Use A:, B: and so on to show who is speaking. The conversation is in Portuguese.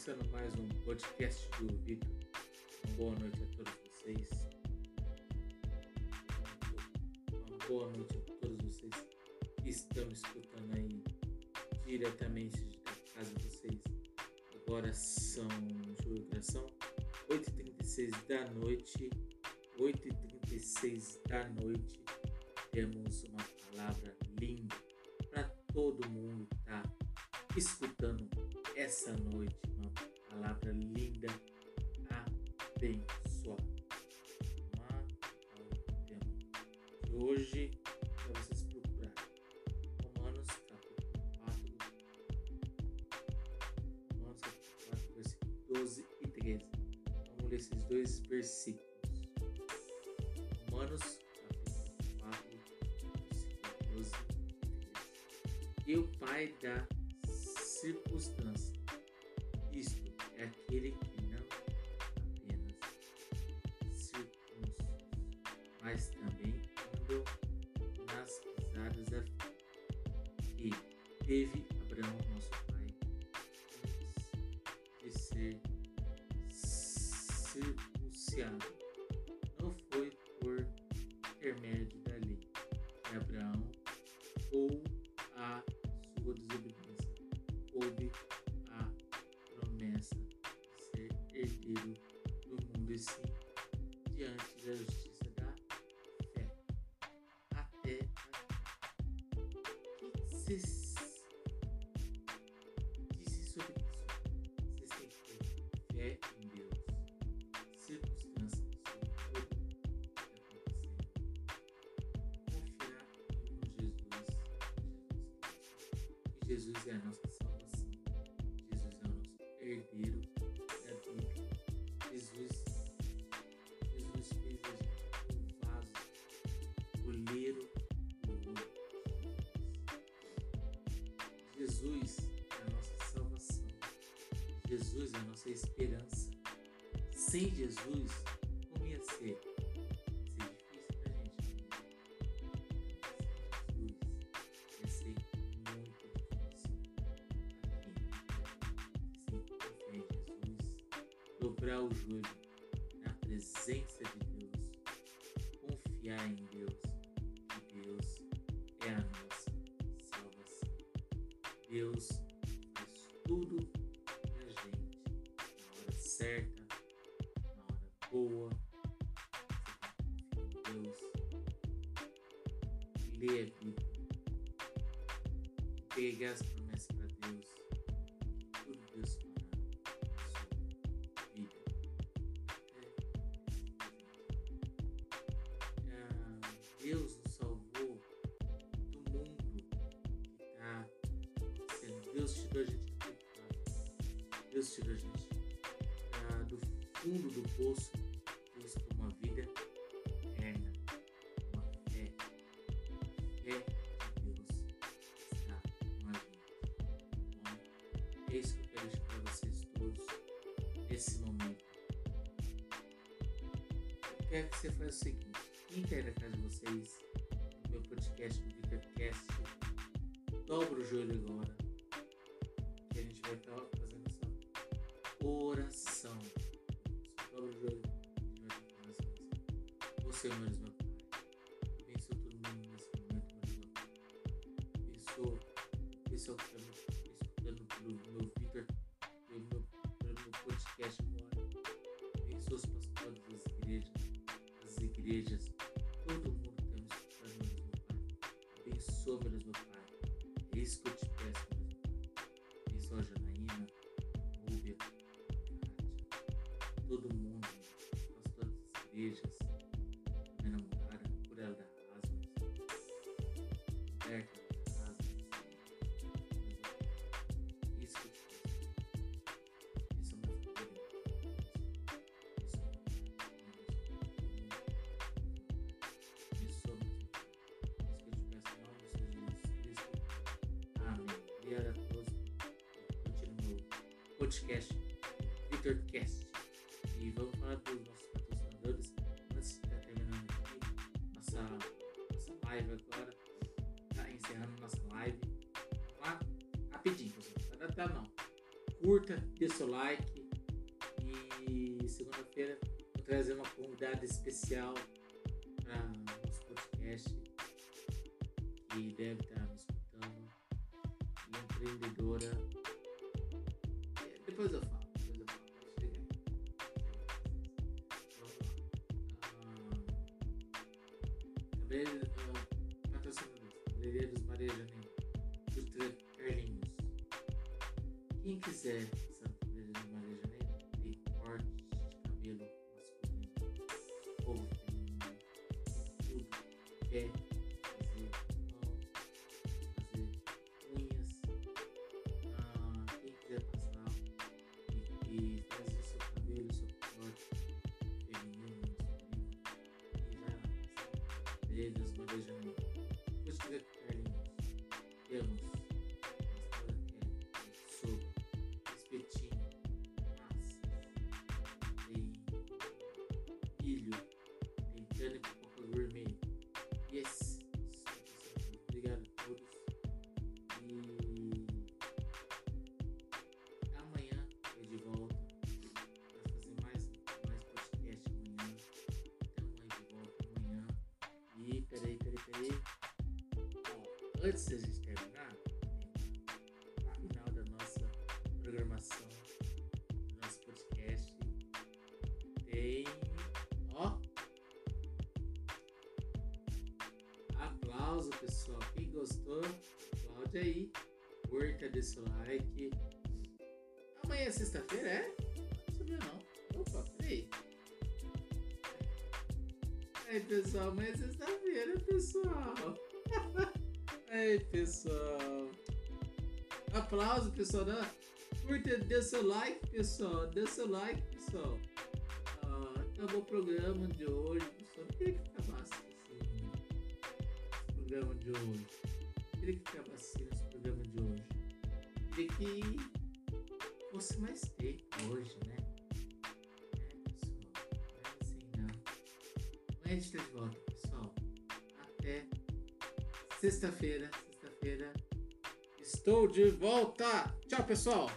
A: começando mais um podcast do Vitor. Boa noite a todos vocês. Uma boa noite a todos vocês que estão escutando aí diretamente da casa de vocês. Agora são, deixa eu ver são 8h36 da noite. 8h36 da noite. Temos uma palavra linda para todo mundo que tá escutando essa noite. Uma palavra linda, abençoada. Uma tema de hoje para vocês procurarem. Romanos capítulo 4. Romanos capítulo 4, versículo 12 e 13. Vamos ler esses dois versículos. Romanos capítulo 4, versículo 12 e 13. E o Pai da circunstância. Isto é aquele que não apenas circunstância, mas também andou nas pisadas da fé. E teve Abraão, nosso pai, de ser circuncidado. E sim diante da justiça da fé. Até vocês dizem sobre isso? Que ter fé em Deus, circunstâncias sobre tudo que acontecendo. Confiar em Jesus, Jesus Jesus é a nossa Jesus é a nossa salvação. Jesus é a nossa esperança. Sem Jesus, como ia ser? Dobrar o joelho na presença de Deus, confiar em Deus, boa. Deus. Lê a Bíblia. Pegar as promessas para Deus. Tudo Deus fará na sua vida. É. Ah, Deus nos salvou do mundo que está sendo. Deus tirou a gente do pecado. Deus tirou a gente fundo do poço. Para uma vida eterna. Uma fé. Fé de Deus está com a gente. Bom, é isso que eu quero deixar para vocês todos nesse momento. Eu quero que você faça o seguinte: na casa de vocês, no meu podcast do VitorCast, dobra o joelho agora, que a gente vai estar fazendo essa oração. Você, meu Pai, abençoa todo mundo nesse momento, Deus, meu Pai. Abençoa o que está me escutando pelo meu Vitor, pelo meu, pelo meu podcast agora. Abençoa os pastores das igrejas, das igrejas, todo mundo que está me escutando, meu meu Pai. Abençoa, Deus, meu Pai. É isso que eu te peço, Pai. Abençoa a Janaína, Rúbia, Kátia, todo mundo, pastores das igrejas, podcast, VitorCast. E vamos falar dos nossos patrocinadores. Antes de estar terminando aqui, nossa, nossa live agora. Tá encerrando nossa live. Lá? Rapidinho, pessoal. Dar não. curta, dê seu like. E segunda-feira vou trazer uma convidada especial para nosso podcast que deve estar me escutando. empreendedora. É, depois eu falo. Depois eu falo. Vamos lá. Uh, patrocinadores. Cabeleireiros Maria Janeiro. Indústria Carlinhos. Quem quiser Catarina de Maria Janeiro, tem corte de cabelo masculino, ou feminino, tudo. Quer This division, which. Antes da gente terminar, no final da nossa programação, do nosso podcast, tem. Ó! Aplauso, pessoal. Quem gostou, aplaude aí. Curta, seu like. Amanhã é sexta-feira, é? Não sabia não. Opa, peraí. Aí, pessoal, amanhã é sexta-feira, pessoal. Aí, pessoal. Aplauso, pessoal. Dá, curta, dê seu like, pessoal. Dê seu like, pessoal. Ah, acabou o programa de hoje, pessoal. Eu queria que acabasse. Esse programa de hoje. Eu queria que acabasse esse programa de hoje. Eu queria que fosse mais tempo hoje, né? É, pessoal. Não é assim, não. Amanhã a gente tá de volta, pessoal. Até sexta-feira. Sexta-feira. Estou de volta. Tchau, pessoal.